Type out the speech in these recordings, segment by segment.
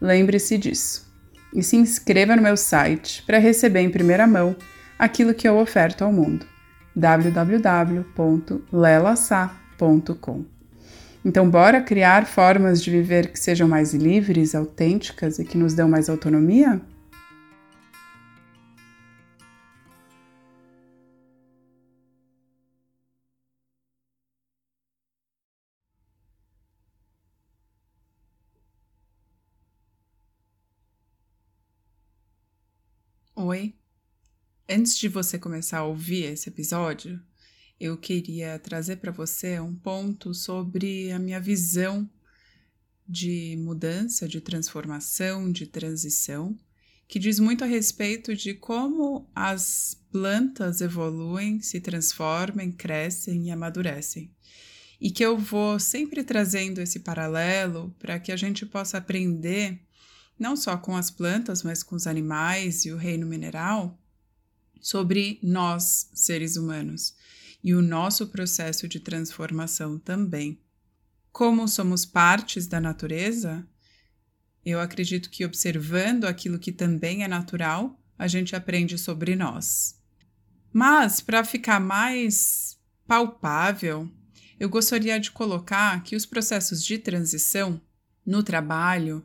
Lembre-se disso. E se inscreva no meu site para receber em primeira mão aquilo que eu oferto ao mundo. www.lelasa.com. Então, bora criar formas de viver que sejam mais livres, autênticas e que nos dão mais autonomia? Oi. Antes de você começar a ouvir esse episódio, eu queria trazer para você um ponto sobre a minha visão de mudança, de transformação, de transição, que diz muito a respeito de como as plantas evoluem, se transformam, crescem e amadurecem. E que eu vou sempre trazendo esse paralelo para que a gente possa aprender não só com as plantas, mas com os animais e o reino mineral, sobre nós, seres humanos, e o nosso processo de transformação também. Como somos partes da natureza, eu acredito que observando aquilo que também é natural, a gente aprende sobre nós. Mas, para ficar mais palpável, eu gostaria de colocar que os processos de transição no trabalho,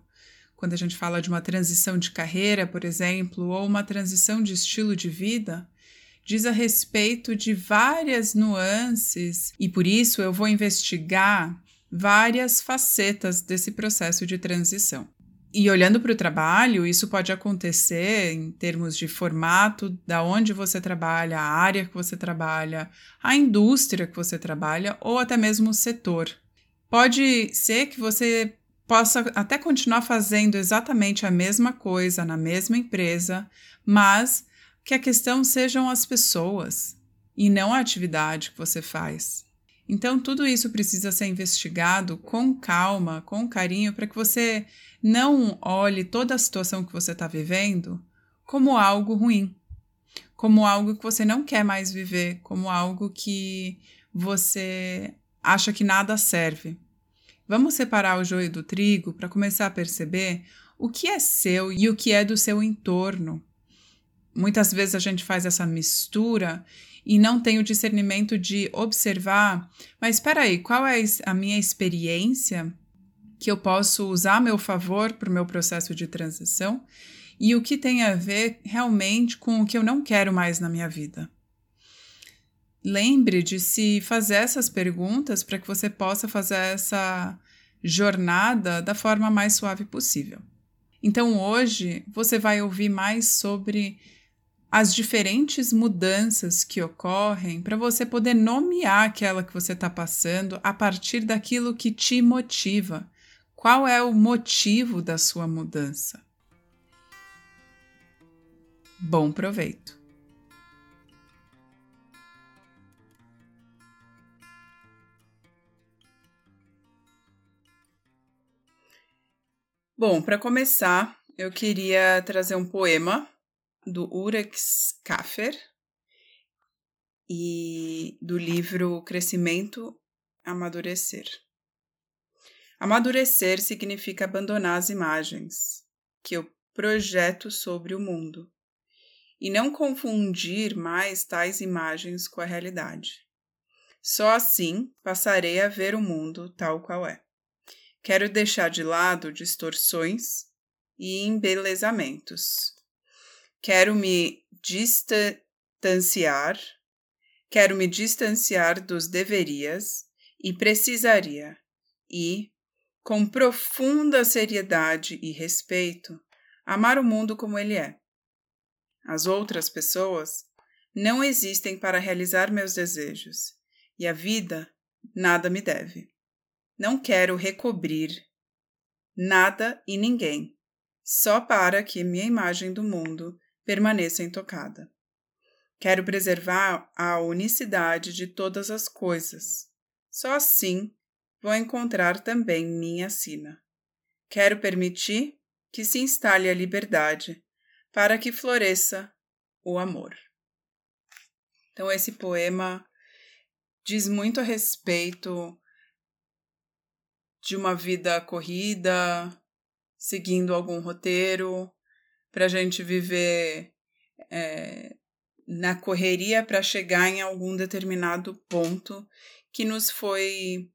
quando a gente fala de uma transição de carreira, por exemplo, ou uma transição de estilo de vida, diz a respeito de várias nuances e por isso eu vou investigar várias facetas desse processo de transição. E olhando para o trabalho, isso pode acontecer em termos de formato, da onde você trabalha, a área que você trabalha, a indústria que você trabalha ou até mesmo o setor. Pode ser que você possa até continuar fazendo exatamente a mesma coisa na mesma empresa, mas que a questão sejam as pessoas e não a atividade que você faz. Então, tudo isso precisa ser investigado com calma, com carinho, para que você não olhe toda a situação que você está vivendo como algo ruim, como algo que você não quer mais viver, como algo que você acha que nada serve. Vamos separar o joio do trigo para começar a perceber o que é seu e o que é do seu entorno. Muitas vezes a gente faz essa mistura e não tem o discernimento de observar, mas espera aí, qual é a minha experiência que eu posso usar a meu favor para o meu processo de transição e o que tem a ver realmente com o que eu não quero mais na minha vida. Lembre de se fazer essas perguntas para que você possa fazer essa jornada da forma mais suave possível. Então, hoje você vai ouvir mais sobre as diferentes mudanças que ocorrem para você poder nomear aquela que você está passando a partir daquilo que te motiva. Qual é o motivo da sua mudança? Bom proveito! Bom, para começar, eu queria trazer um poema do Urex Kaffer e do livro Crescimento Amadurecer. Amadurecer significa abandonar as imagens que eu projeto sobre o mundo e não confundir mais tais imagens com a realidade. Só assim passarei a ver o mundo tal qual é. Quero deixar de lado distorções e embelezamentos. Quero me distanciar, quero me distanciar dos deverias e precisaria, e, com profunda seriedade e respeito, amar o mundo como ele é. As outras pessoas não existem para realizar meus desejos, e a vida nada me deve. Não quero recobrir nada e ninguém, só para que minha imagem do mundo permaneça intocada. Quero preservar a unicidade de todas as coisas. Só assim vou encontrar também minha sina. Quero permitir que se instale a liberdade, para que floresça o amor. Então, esse poema diz muito a respeito de uma vida corrida, seguindo algum roteiro, para a gente viver é, na correria para chegar em algum determinado ponto que nos foi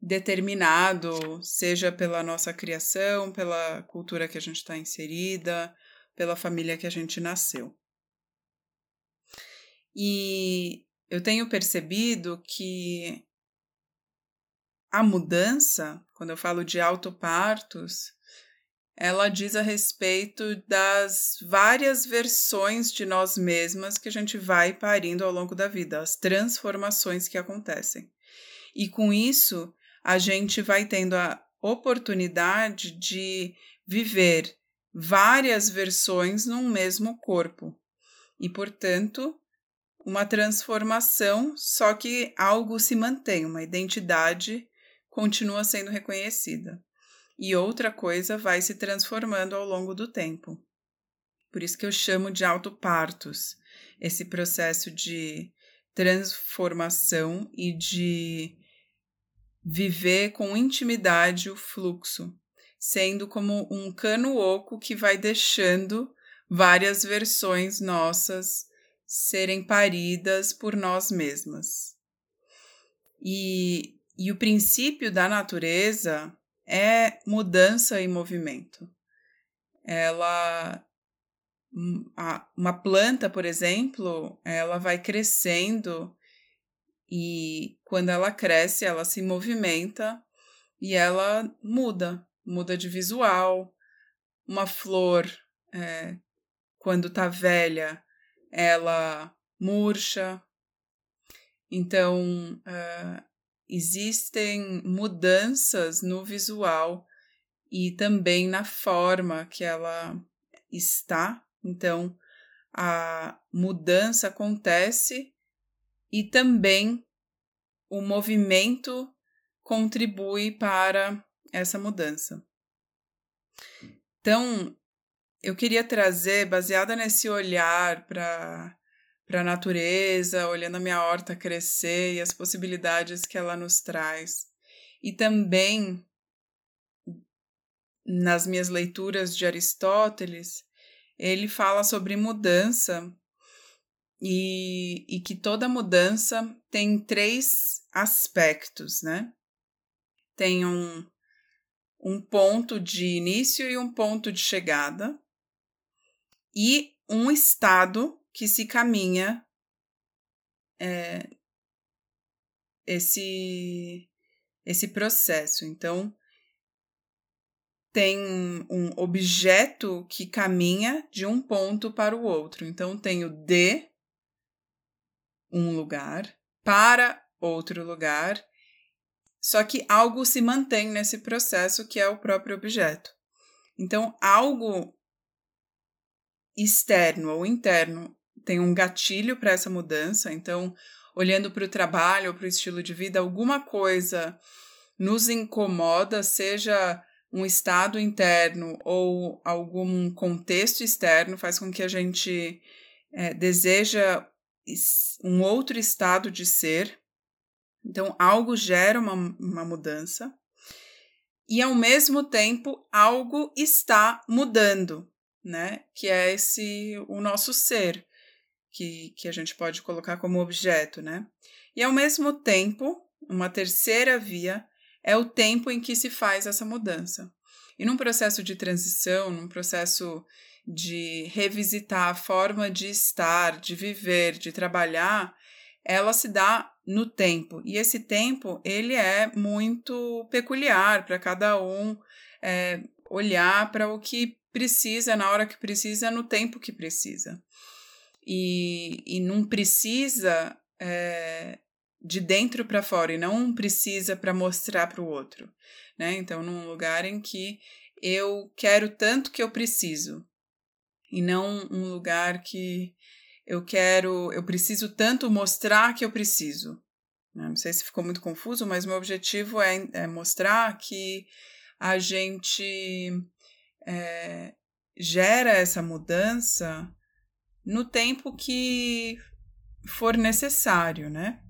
determinado, seja pela nossa criação, pela cultura que a gente está inserida, pela família que a gente nasceu. E eu tenho percebido que a mudança, quando eu falo de autopartos, ela diz a respeito das várias versões de nós mesmas que a gente vai parindo ao longo da vida, as transformações que acontecem. E com isso, a gente vai tendo a oportunidade de viver várias versões num mesmo corpo. E, portanto, uma transformação, só que algo se mantém, uma identidade continua sendo reconhecida. E outra coisa vai se transformando ao longo do tempo. Por isso que eu chamo de autopartos, esse processo de transformação e de viver com intimidade o fluxo, sendo como um cano oco que vai deixando várias versões nossas serem paridas por nós mesmas. E, e o princípio da natureza é mudança e movimento. Ela uma planta, por exemplo, ela vai crescendo e quando ela cresce, ela se movimenta e ela muda, muda de visual. Uma flor, é, quando está velha, ela murcha. Então, uh, existem mudanças no visual e também na forma que ela está. Então, a mudança acontece e também o movimento contribui para essa mudança. Então, eu queria trazer, baseada nesse olhar para para a natureza, olhando a minha horta crescer e as possibilidades que ela nos traz. E também nas minhas leituras de Aristóteles, ele fala sobre mudança e, e que toda mudança tem três aspectos, né? Tem um, um ponto de início e um ponto de chegada, e um estado que se caminha é, esse, esse processo. Então, tem um objeto que caminha de um ponto para o outro. Então, tenho de um lugar para outro lugar, só que algo se mantém nesse processo que é o próprio objeto. Então, algo externo ou interno tem um gatilho para essa mudança. Então, olhando para o trabalho ou para o estilo de vida, alguma coisa nos incomoda, seja um estado interno ou algum contexto externo, faz com que a gente é, deseja um outro estado de ser. Então, algo gera uma, uma mudança. E, ao mesmo tempo, algo está mudando né? Que é esse o nosso ser, que, que a gente pode colocar como objeto, né? E ao mesmo tempo, uma terceira via é o tempo em que se faz essa mudança. E num processo de transição, num processo de revisitar a forma de estar, de viver, de trabalhar, ela se dá no tempo. E esse tempo, ele é muito peculiar para cada um é, olhar para o que precisa, na hora que precisa, no tempo que precisa. E, e não precisa é, de dentro para fora, e não precisa para mostrar para o outro. Né? Então, num lugar em que eu quero tanto que eu preciso, e não um lugar que eu quero, eu preciso tanto mostrar que eu preciso. Né? Não sei se ficou muito confuso, mas meu objetivo é, é mostrar que a gente é, gera essa mudança no tempo que for necessário, né?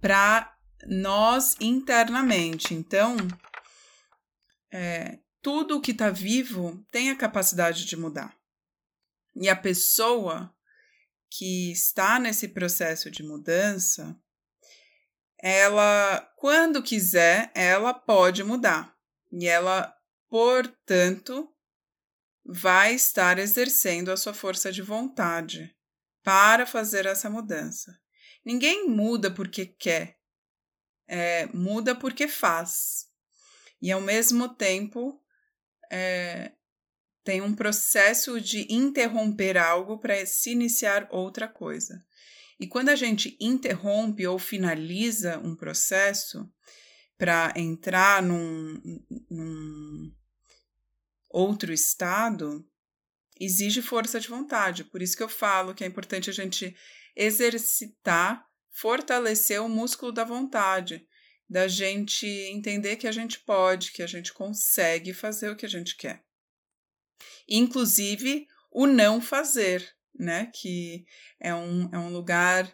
Para nós internamente. Então, é, tudo que está vivo tem a capacidade de mudar. E a pessoa que está nesse processo de mudança, ela, quando quiser, ela pode mudar. E ela, portanto, vai estar exercendo a sua força de vontade para fazer essa mudança. Ninguém muda porque quer, é, muda porque faz. E ao mesmo tempo, é, tem um processo de interromper algo para se iniciar outra coisa. E quando a gente interrompe ou finaliza um processo para entrar num, num outro estado, exige força de vontade. Por isso que eu falo que é importante a gente exercitar, fortalecer o músculo da vontade, da gente entender que a gente pode, que a gente consegue fazer o que a gente quer. Inclusive o não fazer, né? Que é um, é um lugar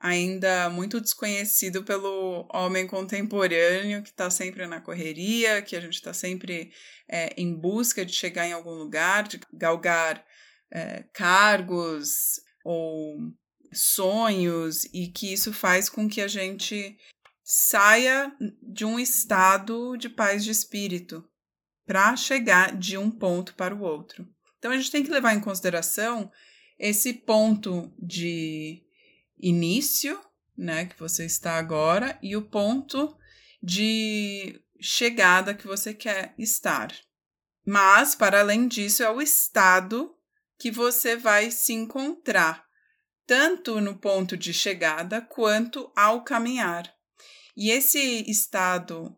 ainda muito desconhecido pelo homem contemporâneo que está sempre na correria, que a gente está sempre é, em busca de chegar em algum lugar, de galgar é, cargos ou sonhos, e que isso faz com que a gente saia de um estado de paz de espírito para chegar de um ponto para o outro. Então a gente tem que levar em consideração esse ponto de início, né, que você está agora, e o ponto de chegada que você quer estar. Mas, para além disso, é o estado que você vai se encontrar, tanto no ponto de chegada quanto ao caminhar. E esse estado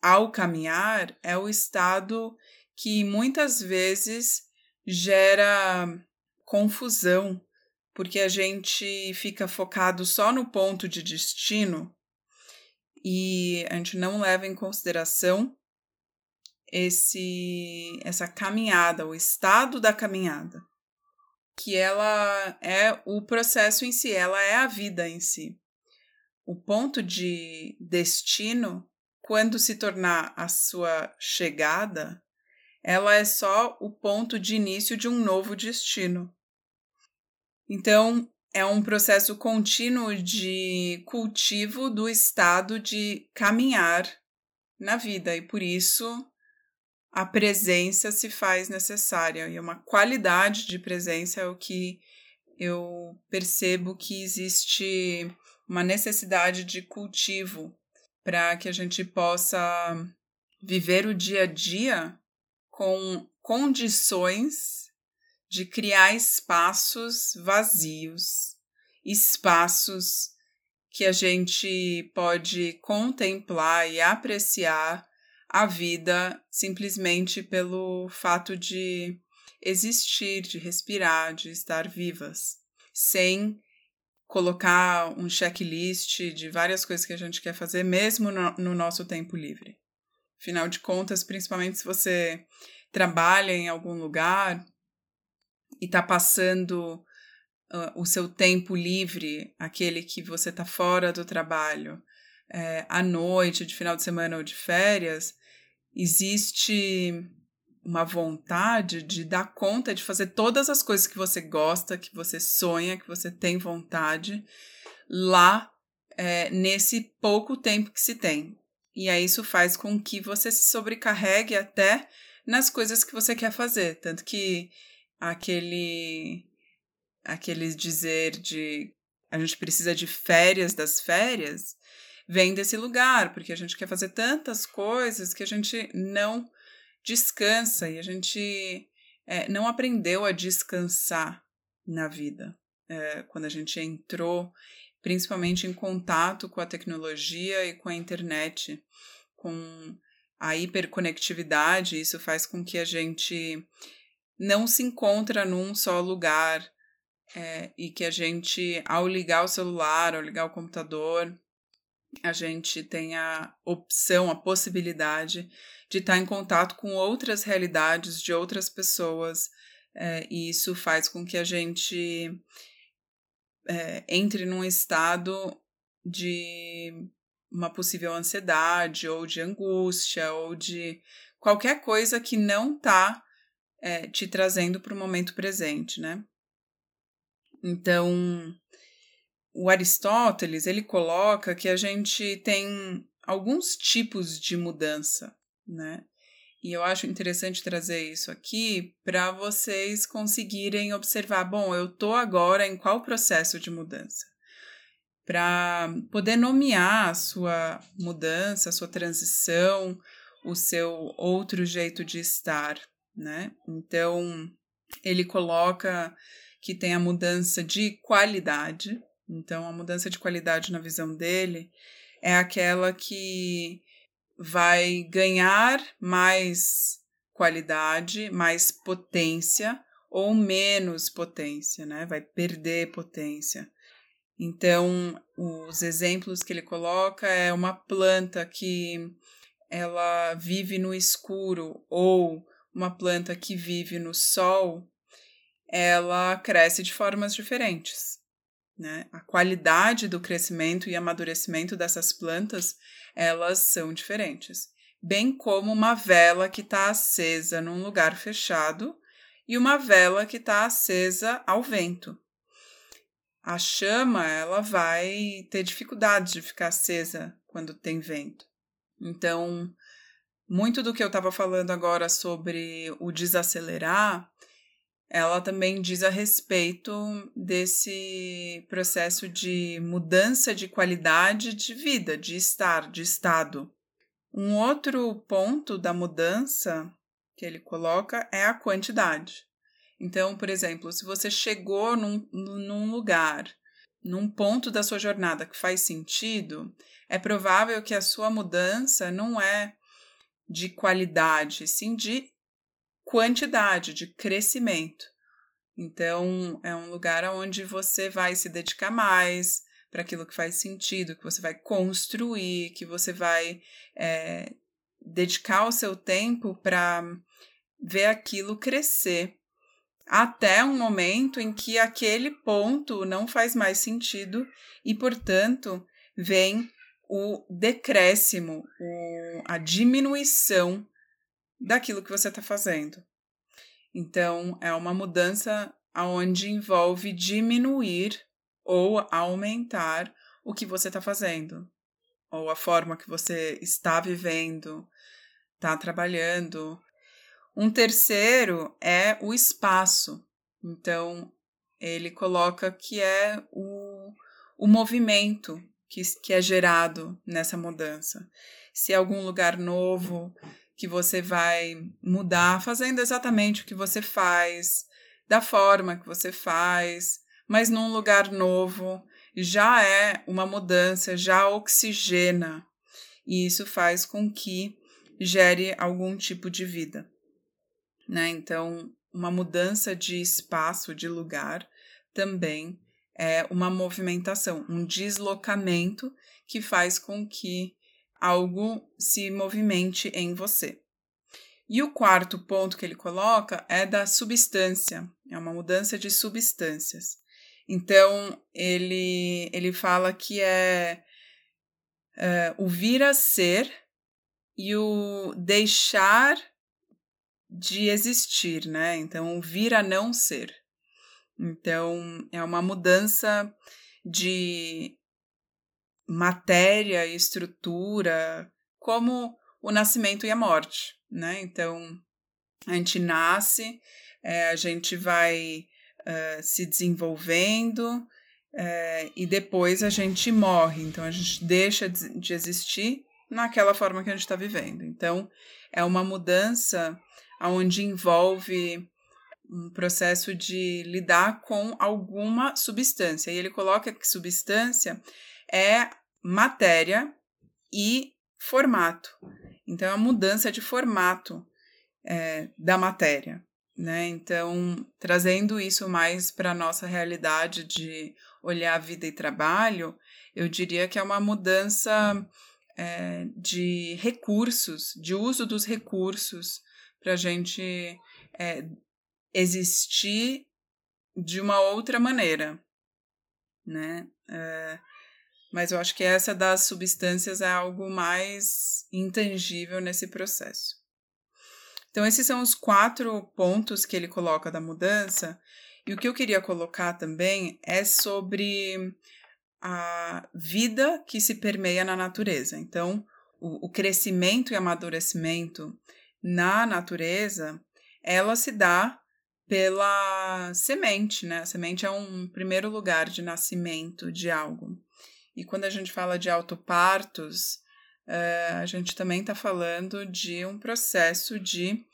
ao caminhar é o estado que muitas vezes gera confusão, porque a gente fica focado só no ponto de destino e a gente não leva em consideração esse essa caminhada, o estado da caminhada, que ela é o processo em si, ela é a vida em si o ponto de destino, quando se tornar a sua chegada, ela é só o ponto de início de um novo destino. Então, é um processo contínuo de cultivo do estado de caminhar na vida, e por isso a presença se faz necessária, e uma qualidade de presença é o que eu percebo que existe uma necessidade de cultivo para que a gente possa viver o dia a dia com condições de criar espaços vazios, espaços que a gente pode contemplar e apreciar a vida simplesmente pelo fato de existir, de respirar, de estar vivas, sem colocar um checklist de várias coisas que a gente quer fazer, mesmo no, no nosso tempo livre. Afinal de contas, principalmente se você trabalha em algum lugar e está passando uh, o seu tempo livre, aquele que você está fora do trabalho, é, à noite, de final de semana ou de férias, existe uma vontade de dar conta de fazer todas as coisas que você gosta, que você sonha, que você tem vontade, lá é, nesse pouco tempo que se tem. E aí isso faz com que você se sobrecarregue até nas coisas que você quer fazer. Tanto que aquele, aquele dizer de a gente precisa de férias das férias vem desse lugar, porque a gente quer fazer tantas coisas que a gente não descansa e a gente é, não aprendeu a descansar na vida. É, quando a gente entrou principalmente em contato com a tecnologia e com a internet, com a hiperconectividade, isso faz com que a gente não se encontra num só lugar é, e que a gente, ao ligar o celular, ao ligar o computador, a gente tem a opção, a possibilidade de estar em contato com outras realidades de outras pessoas, é, e isso faz com que a gente é, entre num estado de uma possível ansiedade, ou de angústia, ou de qualquer coisa que não está é, te trazendo para o momento presente, né? Então, o Aristóteles ele coloca que a gente tem alguns tipos de mudança, né? E eu acho interessante trazer isso aqui para vocês conseguirem observar, bom, eu tô agora em qual processo de mudança? Para poder nomear a sua mudança, a sua transição, o seu outro jeito de estar, né? Então, ele coloca que tem a mudança de qualidade. Então, a mudança de qualidade na visão dele é aquela que vai ganhar mais qualidade, mais potência ou menos potência, né? Vai perder potência. Então, os exemplos que ele coloca é uma planta que ela vive no escuro ou uma planta que vive no sol, ela cresce de formas diferentes. Né? A qualidade do crescimento e amadurecimento dessas plantas elas são diferentes. Bem como uma vela que está acesa num lugar fechado e uma vela que está acesa ao vento. A chama ela vai ter dificuldade de ficar acesa quando tem vento. Então, muito do que eu estava falando agora sobre o desacelerar, ela também diz a respeito desse processo de mudança de qualidade de vida, de estar, de estado. Um outro ponto da mudança que ele coloca é a quantidade. Então, por exemplo, se você chegou num, num lugar, num ponto da sua jornada que faz sentido, é provável que a sua mudança não é de qualidade, sim de quantidade, de crescimento. Então, é um lugar onde você vai se dedicar mais para aquilo que faz sentido, que você vai construir, que você vai é, dedicar o seu tempo para ver aquilo crescer. Até um momento em que aquele ponto não faz mais sentido e, portanto, vem o decréscimo, o, a diminuição daquilo que você está fazendo. Então, é uma mudança onde envolve diminuir ou aumentar o que você está fazendo, ou a forma que você está vivendo, está trabalhando. Um terceiro é o espaço. Então, ele coloca que é o, o movimento que, que é gerado nessa mudança. Se é algum lugar novo, que você vai mudar fazendo exatamente o que você faz, da forma que você faz, mas num lugar novo, já é uma mudança, já oxigena. E isso faz com que gere algum tipo de vida. Né? Então, uma mudança de espaço, de lugar, também é uma movimentação, um deslocamento que faz com que algo se movimente em você. E o quarto ponto que ele coloca é da substância, é uma mudança de substâncias. Então, ele, ele fala que é, é o vir a ser e o deixar de existir, né? Então, o vir a não ser. Então, é uma mudança de matéria, estrutura, como o nascimento e a morte, né? Então, a gente nasce, é, a gente vai uh, se desenvolvendo é, e depois a gente morre. Então, a gente deixa de existir naquela forma que a gente está vivendo. Então, é uma mudança onde envolve um processo de lidar com alguma substância. E ele coloca que substância é matéria e formato. Então, é a mudança de formato é, da matéria. Né? Então, trazendo isso mais para a nossa realidade de olhar vida e trabalho, eu diria que é uma mudança é, de recursos, de uso dos recursos, para a gente é, existir de uma outra maneira, né? É, mas eu acho que essa das substâncias é algo mais intangível nesse processo. Então, esses são os quatro pontos que ele coloca da mudança. E o que eu queria colocar também é sobre a vida que se permeia na natureza. Então, o, o crescimento e amadurecimento na natureza, ela se dá pela semente, né? A semente é um primeiro lugar de nascimento de algo. E quando a gente fala de autopartos, uh, a gente também está falando de um processo de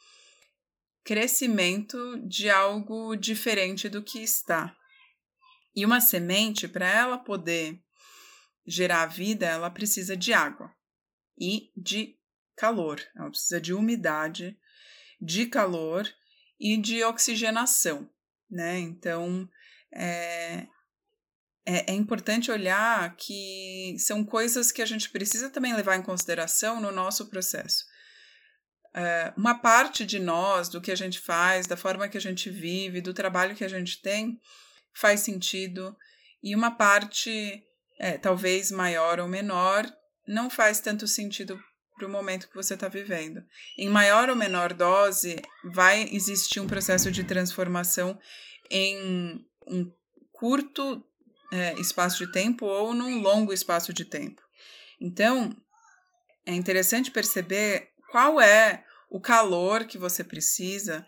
crescimento de algo diferente do que está. E uma semente, para ela poder gerar vida, ela precisa de água e de calor. Ela precisa de umidade, de calor e de oxigenação, né? Então, é, é, é, importante olhar que são coisas que a gente precisa também levar em consideração no nosso processo. É, uma parte de nós, do que a gente faz, da forma que a gente vive, do trabalho que a gente tem, faz sentido, e uma parte, é, talvez maior ou menor, não faz tanto sentido para o momento que você está vivendo. Em maior ou menor dose, vai existir um processo de transformação em um curto é, espaço de tempo ou num longo espaço de tempo. Então, é interessante perceber qual é o calor que você precisa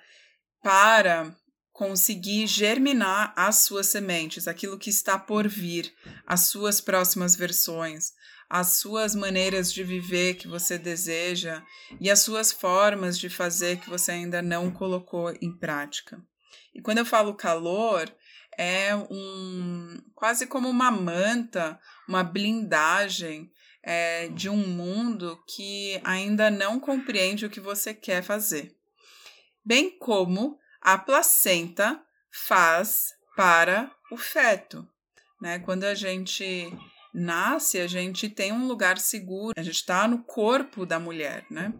para conseguir germinar as suas sementes, aquilo que está por vir, as suas próximas versões, as suas maneiras de viver que você deseja e as suas formas de fazer que você ainda não colocou em prática. E quando eu falo calor, é um quase como uma manta, uma blindagem é, de um mundo que ainda não compreende o que você quer fazer. Bem como a placenta faz para o feto. Né? Quando a gente nasce, a gente tem um lugar seguro, a gente está no corpo da mulher, né?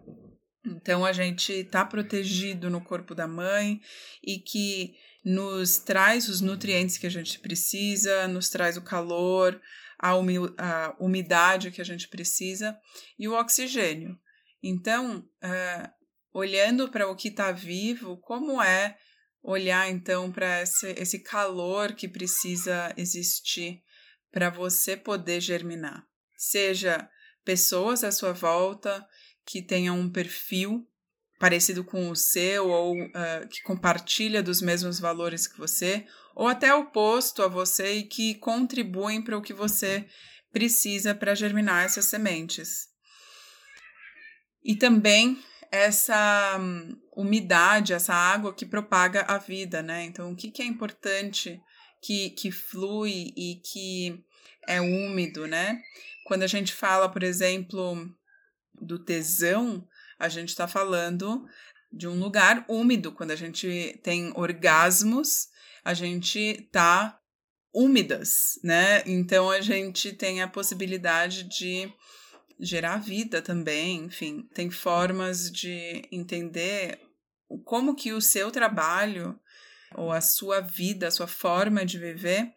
Então a gente está protegido no corpo da mãe e que nos traz os nutrientes que a gente precisa, nos traz o calor, a, umidade que a gente precisa e o oxigênio. Então, uh, olhando para o que está vivo, como é olhar então para esse, esse calor que precisa existir para você poder germinar? Seja pessoas à sua volta que tenham um perfil parecido com o seu ou uh, que compartilha dos mesmos valores que você, ou até oposto a você e que contribuem para o que você precisa para germinar essas sementes. E também essa um, umidade, essa água que propaga a vida, né? Então, o que, que é importante que, que flui e que é úmido, né? Quando a gente fala, por exemplo, do tesão, a gente está falando de um lugar úmido. Quando a gente tem orgasmos, a gente tá úmidas, né? Então a gente tem a possibilidade de gerar vida também, enfim, tem formas de entender como que o seu trabalho ou a sua vida, a sua forma de viver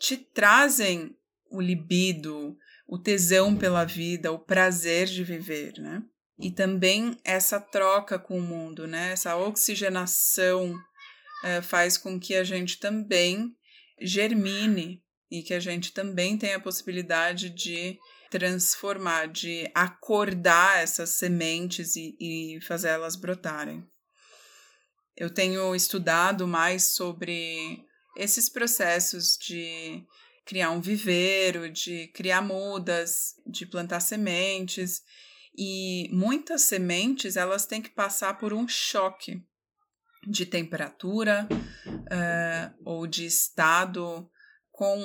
te trazem o libido, o tesão pela vida, o prazer de viver, né? E também essa troca com o mundo, né? Essa oxigenação é, faz com que a gente também germine e que a gente também tenha a possibilidade de transformar, de acordar essas sementes e, e fazer elas brotarem. Eu tenho estudado mais sobre esses processos de criar um viveiro, de criar mudas, de plantar sementes. E muitas sementes elas têm que passar por um choque de temperatura uh, ou de estado com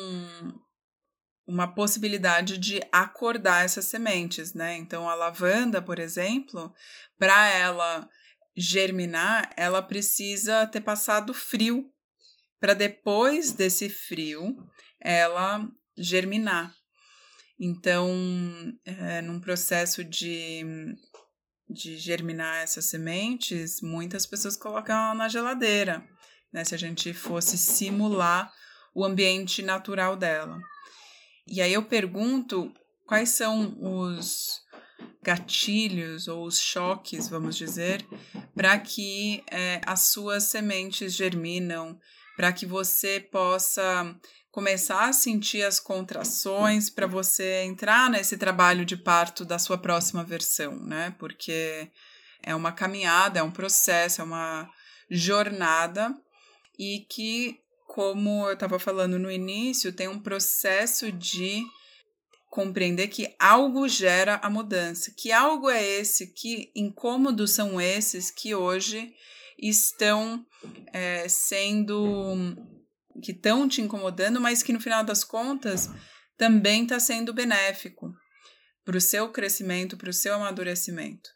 uma possibilidade de acordar essas sementes, né? Então a lavanda, por exemplo, para ela germinar, ela precisa ter passado frio para depois desse frio ela germinar. Então, é, num processo de, de germinar essas sementes, muitas pessoas colocam ela na geladeira, né? Se a gente fosse simular o ambiente natural dela. E aí eu pergunto quais são os gatilhos ou os choques, vamos dizer, para que é, as suas sementes germinam, para que você possa começar a sentir as contrações para você entrar nesse trabalho de parto da sua próxima versão, né? Porque é uma caminhada, é um processo, é uma jornada e que, como eu estava falando no início, tem um processo de compreender que algo gera a mudança, que algo é esse, que incômodos são esses que hoje estão é, sendo que estão te incomodando, mas que no final das contas também está sendo benéfico para o seu crescimento, para o seu amadurecimento.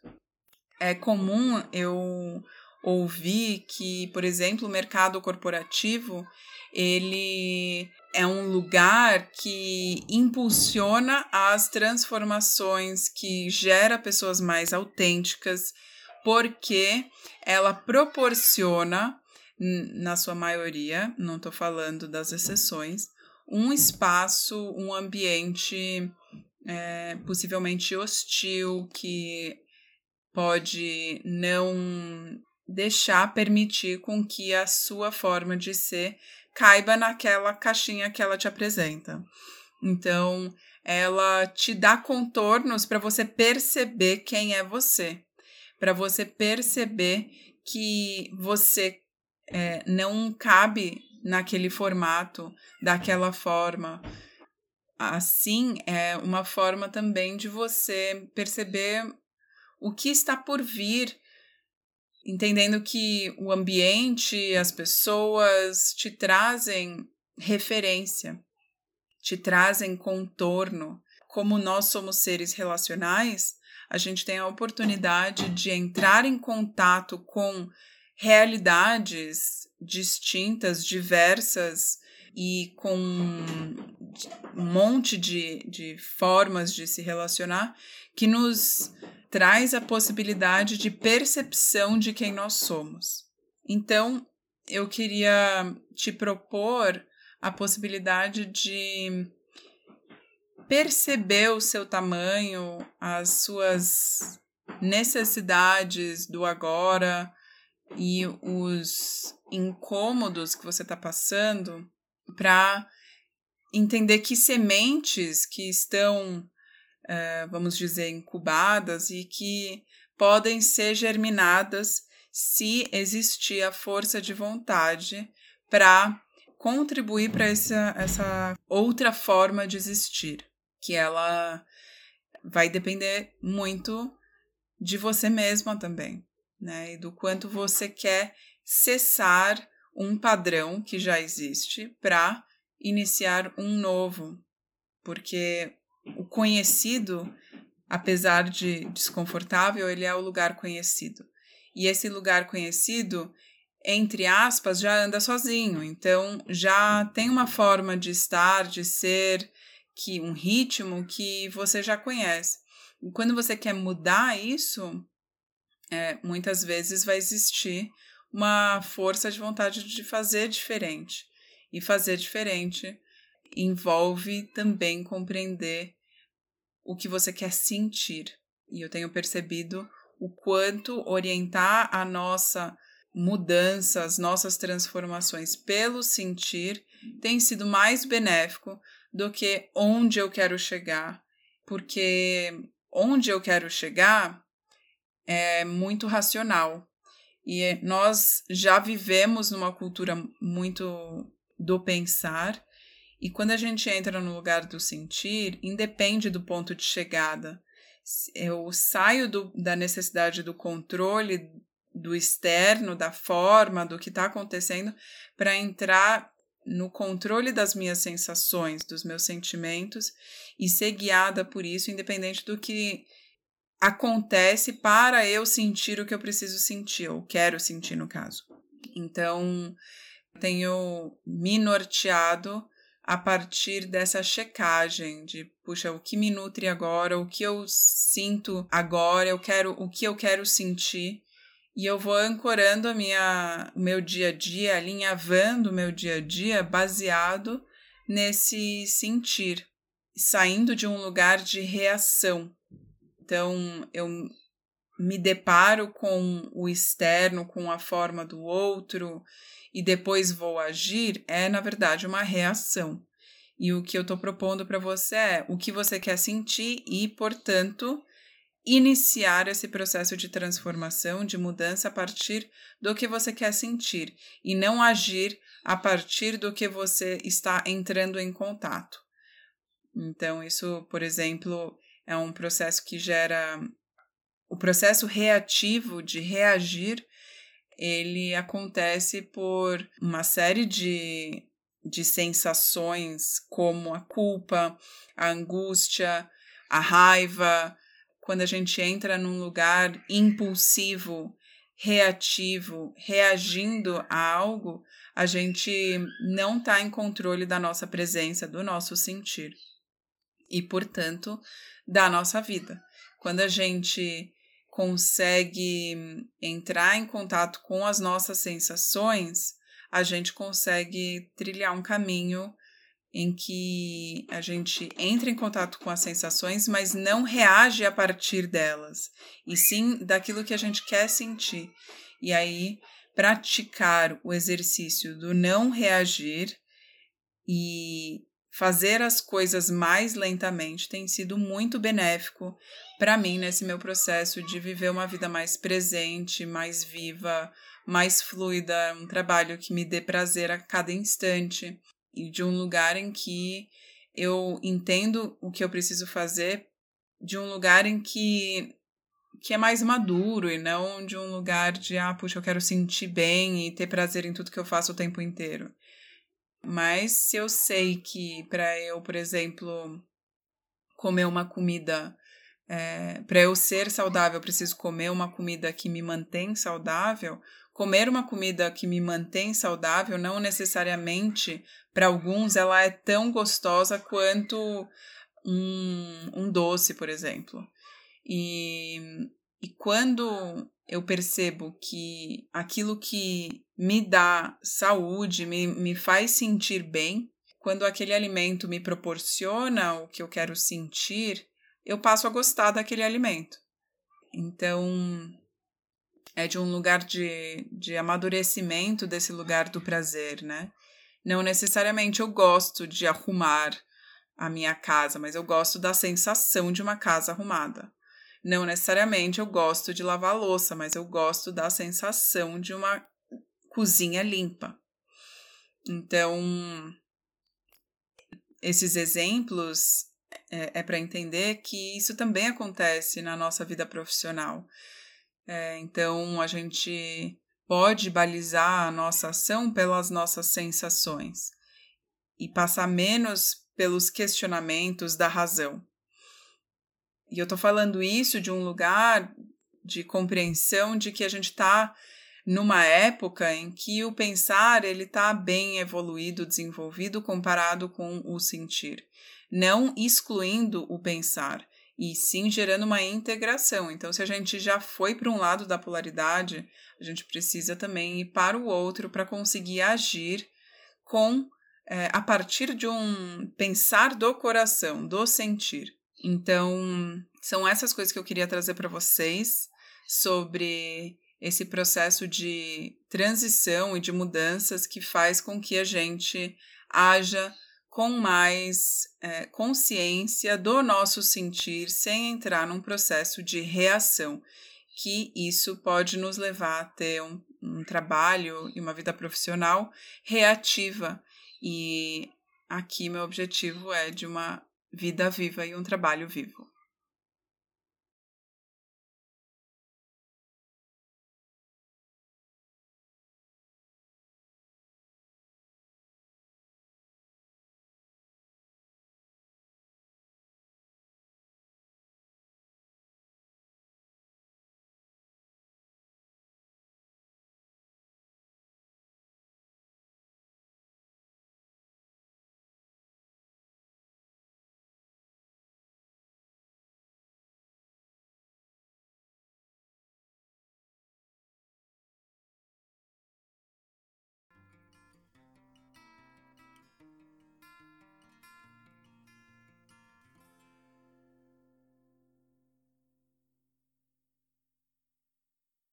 É comum eu ouvir que, por exemplo, o mercado corporativo ele é um lugar que impulsiona as transformações, que gera pessoas mais autênticas, porque ela proporciona na sua maioria, não estou falando das exceções, um espaço, um ambiente é, possivelmente hostil que pode não deixar permitir com que a sua forma de ser caiba naquela caixinha que ela te apresenta. Então, ela te dá contornos para você perceber quem é você, para você perceber que você é, não cabe naquele formato, daquela forma. Assim, é uma forma também de você perceber o que está por vir, entendendo que o ambiente, as pessoas te trazem referência, te trazem contorno. Como nós somos seres relacionais, a gente tem a oportunidade de entrar em contato com realidades distintas, diversas e com um monte de, de formas de se relacionar que nos traz a possibilidade de percepção de quem nós somos. Então, eu queria te propor a possibilidade de perceber o seu tamanho, as suas necessidades do agora, e os incômodos que você está passando para entender que sementes que estão, uh, vamos dizer, incubadas e que podem ser germinadas se existir a força de vontade para contribuir para essa, essa outra forma de existir, que ela vai depender muito de você mesma também né? E do quanto você quer cessar um padrão que já existe para iniciar um novo. Porque o conhecido, apesar de desconfortável, ele é o lugar conhecido. E esse lugar conhecido, entre aspas, já anda sozinho. Então, já tem uma forma de estar, de ser, que um ritmo que você já conhece. E quando você quer mudar isso, é, muitas vezes vai existir uma força de vontade de fazer diferente. E fazer diferente envolve também compreender o que você quer sentir. E eu tenho percebido o quanto orientar a nossa mudança, as nossas transformações pelo sentir tem sido mais benéfico do que onde eu quero chegar porque onde eu quero chegar é muito racional. E nós já vivemos numa cultura muito do pensar, e quando a gente entra no lugar do sentir, independe do ponto de chegada. Eu saio do, da necessidade do controle do externo, da forma, do que está acontecendo, para entrar no controle das minhas sensações, dos meus sentimentos e ser guiada por isso, independente do que acontece para eu sentir o que eu preciso sentir, ou quero sentir no caso. Então, tenho me norteado a partir dessa checagem de, puxa, o que me nutre agora, o que eu sinto agora, eu quero o que eu quero sentir e eu vou ancorando a minha, meu dia a dia, alinhavando o meu dia a dia baseado nesse sentir, saindo de um lugar de reação. Então, eu me deparo com o externo, com a forma do outro, e depois vou agir, é, na verdade, uma reação. E o que eu estou propondo para você é o que você quer sentir e, portanto, iniciar esse processo de transformação, de mudança a partir do que você quer sentir e não agir a partir do que você está entrando em contato. Então, isso, por exemplo, é um processo que gera o processo reativo de reagir, ele acontece por uma série de, de sensações como a culpa, a angústia, a raiva, quando a gente entra num lugar impulsivo, reativo, reagindo a algo, a gente não está em controle da nossa presença, do nosso sentir e, portanto, da nossa vida. Quando a gente consegue entrar em contato com as nossas sensações, a gente consegue trilhar um caminho em que a gente entra em contato com as sensações, mas não reage a partir delas, e sim daquilo que a gente quer sentir. E aí, praticar o exercício do não reagir e fazer as coisas mais lentamente tem sido muito benéfico para mim nesse meu processo de viver uma vida mais presente, mais viva, mais fluida, um trabalho que me dê prazer a cada instante e de um lugar em que eu entendo o que eu preciso fazer, de um lugar em que que é mais maduro e não de um lugar de ah, puxa, eu quero sentir bem e ter prazer em tudo que eu faço o tempo inteiro. Mas se eu sei que para eu, por exemplo, comer uma comida, é, para eu ser saudável, eu preciso comer uma comida que me mantém saudável, comer uma comida que me mantém saudável não necessariamente para alguns ela é tão gostosa quanto um, um doce, por exemplo. E, e quando eu percebo que aquilo que me dá saúde, me, me faz sentir bem, quando aquele alimento me proporciona o que eu quero sentir, eu passo a gostar daquele alimento. Então, é de um lugar de, de amadurecimento desse lugar do prazer, né? Não necessariamente eu gosto de arrumar a minha casa, mas eu gosto da sensação de uma casa arrumada. Não necessariamente eu gosto de lavar louça, mas eu gosto da sensação de uma cozinha limpa. Então, esses exemplos é, é para entender que isso também acontece na nossa vida profissional. É, então, a gente pode balizar a nossa ação pelas nossas sensações e passar menos pelos questionamentos da razão. E eu estou falando isso de um lugar de compreensão de que a gente está numa época em que o pensar ele está bem evoluído, desenvolvido comparado com o sentir, não excluindo o pensar, e sim gerando uma integração. Então, se a gente já foi para um lado da polaridade, a gente precisa também ir para o outro para conseguir agir com é, a partir de um pensar do coração, do sentir. Então, são essas coisas que eu queria trazer para vocês sobre esse processo de transição e de mudanças que faz com que a gente haja com mais é, consciência do nosso sentir, sem entrar num processo de reação, que isso pode nos levar a ter um, um trabalho e uma vida profissional reativa. E aqui meu objetivo é de uma vida viva e um trabalho vivo.